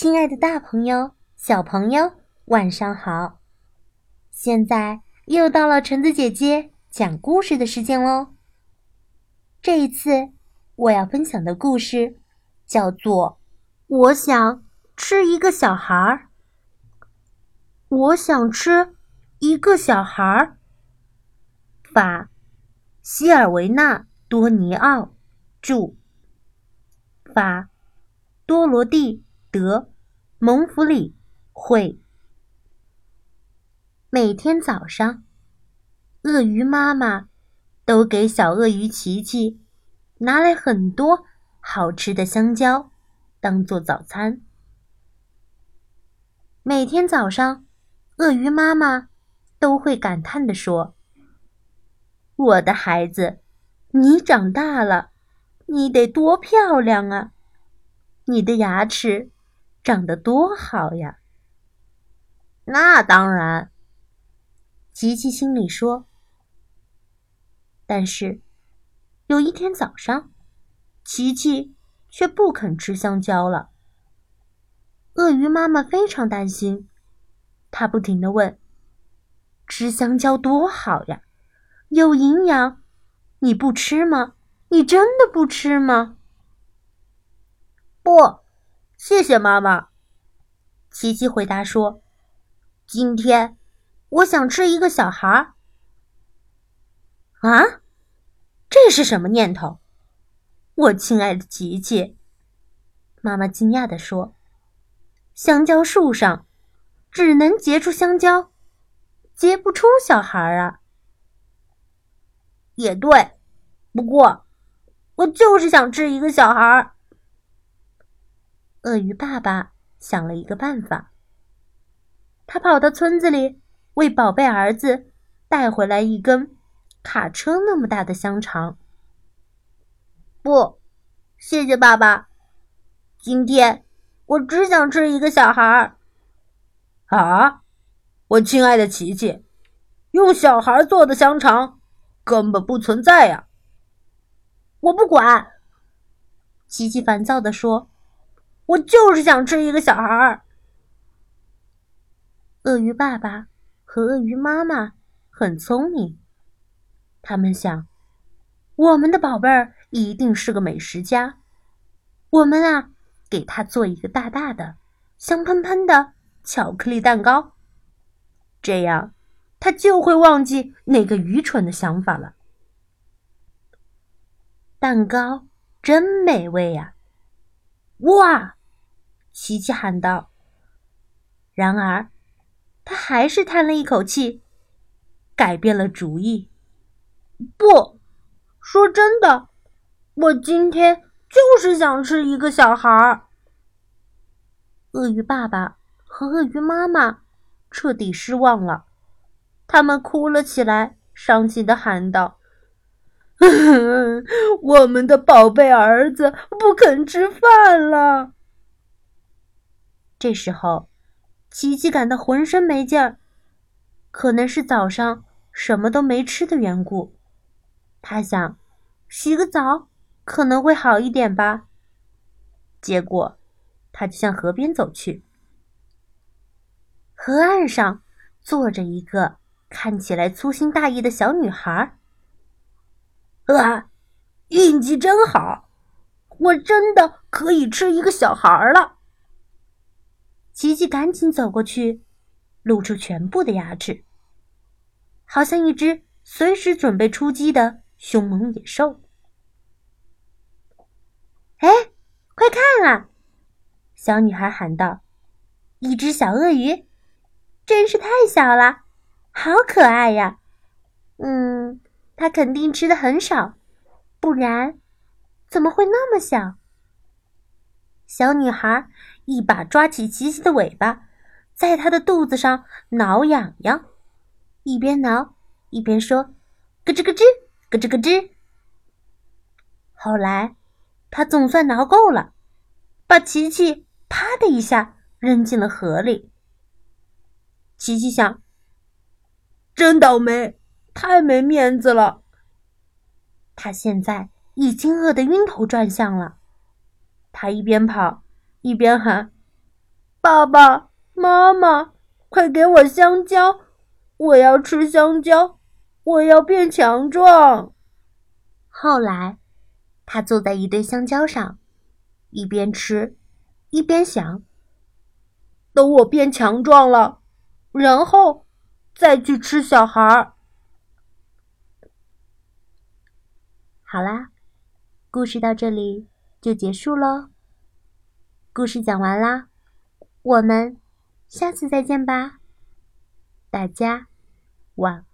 亲爱的大朋友、小朋友，晚上好！现在又到了橙子姐姐讲故事的时间喽。这一次我要分享的故事叫做《我想吃一个小孩儿》。我想吃一个小孩儿。法希尔维纳多尼奥著。法多罗蒂。德蒙弗里会每天早上，鳄鱼妈妈都给小鳄鱼琪琪拿来很多好吃的香蕉，当做早餐。每天早上，鳄鱼妈妈都会感叹地说：“我的孩子，你长大了，你得多漂亮啊！你的牙齿。”长得多好呀！那当然，琪琪心里说。但是有一天早上，琪琪却不肯吃香蕉了。鳄鱼妈妈非常担心，她不停的问：“吃香蕉多好呀，有营养，你不吃吗？你真的不吃吗？”不。谢谢妈妈，琪琪回答说：“今天我想吃一个小孩儿。”啊，这是什么念头？我亲爱的琪琪，妈妈惊讶地说：“香蕉树上只能结出香蕉，结不出小孩儿啊。”也对，不过我就是想吃一个小孩儿。鳄鱼爸爸想了一个办法，他跑到村子里，为宝贝儿子带回来一根卡车那么大的香肠。不，谢谢爸爸，今天我只想吃一个小孩儿。啊，我亲爱的琪琪，用小孩做的香肠根本不存在呀！我不管，琪琪烦躁地说。我就是想吃一个小孩儿。鳄鱼爸爸和鳄鱼妈妈很聪明，他们想，我们的宝贝儿一定是个美食家，我们啊，给他做一个大大的、香喷喷的巧克力蛋糕，这样他就会忘记那个愚蠢的想法了。蛋糕真美味呀！哇！琪琪喊道。然而，他还是叹了一口气，改变了主意。不，说真的，我今天就是想吃一个小孩儿。鳄鱼爸爸和鳄鱼妈妈彻底失望了，他们哭了起来，伤心的喊道：“ 我们的宝贝儿子不肯吃饭了。”这时候，琪琪感到浑身没劲儿，可能是早上什么都没吃的缘故。他想，洗个澡可能会好一点吧。结果，他就向河边走去。河岸上坐着一个看起来粗心大意的小女孩。啊，运气真好，我真的可以吃一个小孩了。琪琪赶紧走过去，露出全部的牙齿，好像一只随时准备出击的凶猛野兽。哎，快看啊！小女孩喊道：“一只小鳄鱼，真是太小了，好可爱呀！嗯，它肯定吃的很少，不然怎么会那么小？”小女孩一把抓起琪琪的尾巴，在她的肚子上挠痒痒，一边挠一边说：“咯吱咯吱，咯吱咯吱。”后来，她总算挠够了，把琪琪啪的一下扔进了河里。琪琪想：“真倒霉，太没面子了。”他现在已经饿得晕头转向了。他一边跑，一边喊：“爸爸妈妈，快给我香蕉！我要吃香蕉，我要变强壮。后来，他坐在一堆香蕉上，一边吃，一边想：等我变强壮了，然后再去吃小孩儿。好啦，故事到这里就结束喽。故事讲完啦，我们下次再见吧。大家晚安。